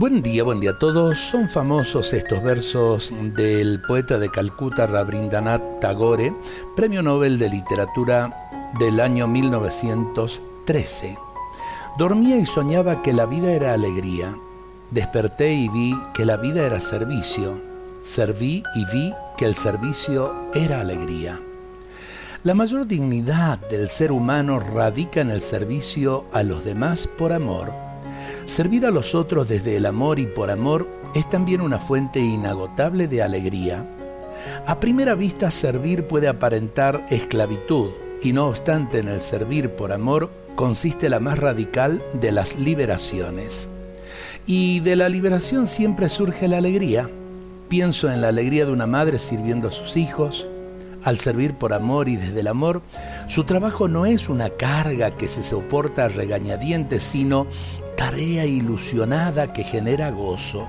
Buen día, buen día a todos. Son famosos estos versos del poeta de Calcuta Rabindranath Tagore, Premio Nobel de Literatura del año 1913. Dormía y soñaba que la vida era alegría. Desperté y vi que la vida era servicio. Serví y vi que el servicio era alegría. La mayor dignidad del ser humano radica en el servicio a los demás por amor. Servir a los otros desde el amor y por amor es también una fuente inagotable de alegría. A primera vista servir puede aparentar esclavitud y no obstante en el servir por amor consiste la más radical de las liberaciones. Y de la liberación siempre surge la alegría. Pienso en la alegría de una madre sirviendo a sus hijos, al servir por amor y desde el amor, su trabajo no es una carga que se soporta regañadientes, sino tarea ilusionada que genera gozo.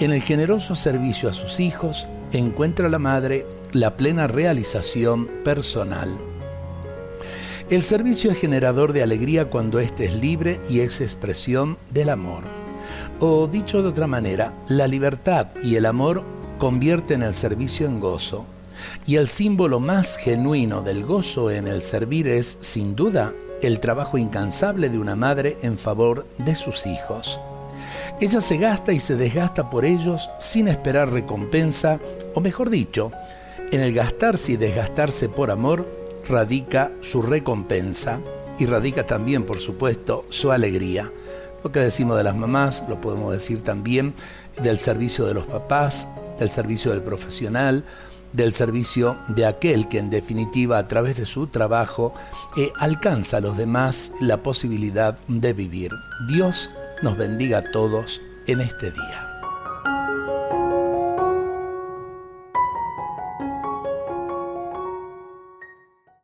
En el generoso servicio a sus hijos encuentra la madre la plena realización personal. El servicio es generador de alegría cuando éste es libre y es expresión del amor. O dicho de otra manera, la libertad y el amor convierten el servicio en gozo. Y el símbolo más genuino del gozo en el servir es, sin duda, el trabajo incansable de una madre en favor de sus hijos. Ella se gasta y se desgasta por ellos sin esperar recompensa, o mejor dicho, en el gastarse y desgastarse por amor radica su recompensa y radica también, por supuesto, su alegría. Lo que decimos de las mamás lo podemos decir también del servicio de los papás, del servicio del profesional, del servicio de aquel que en definitiva a través de su trabajo eh, alcanza a los demás la posibilidad de vivir. Dios nos bendiga a todos en este día.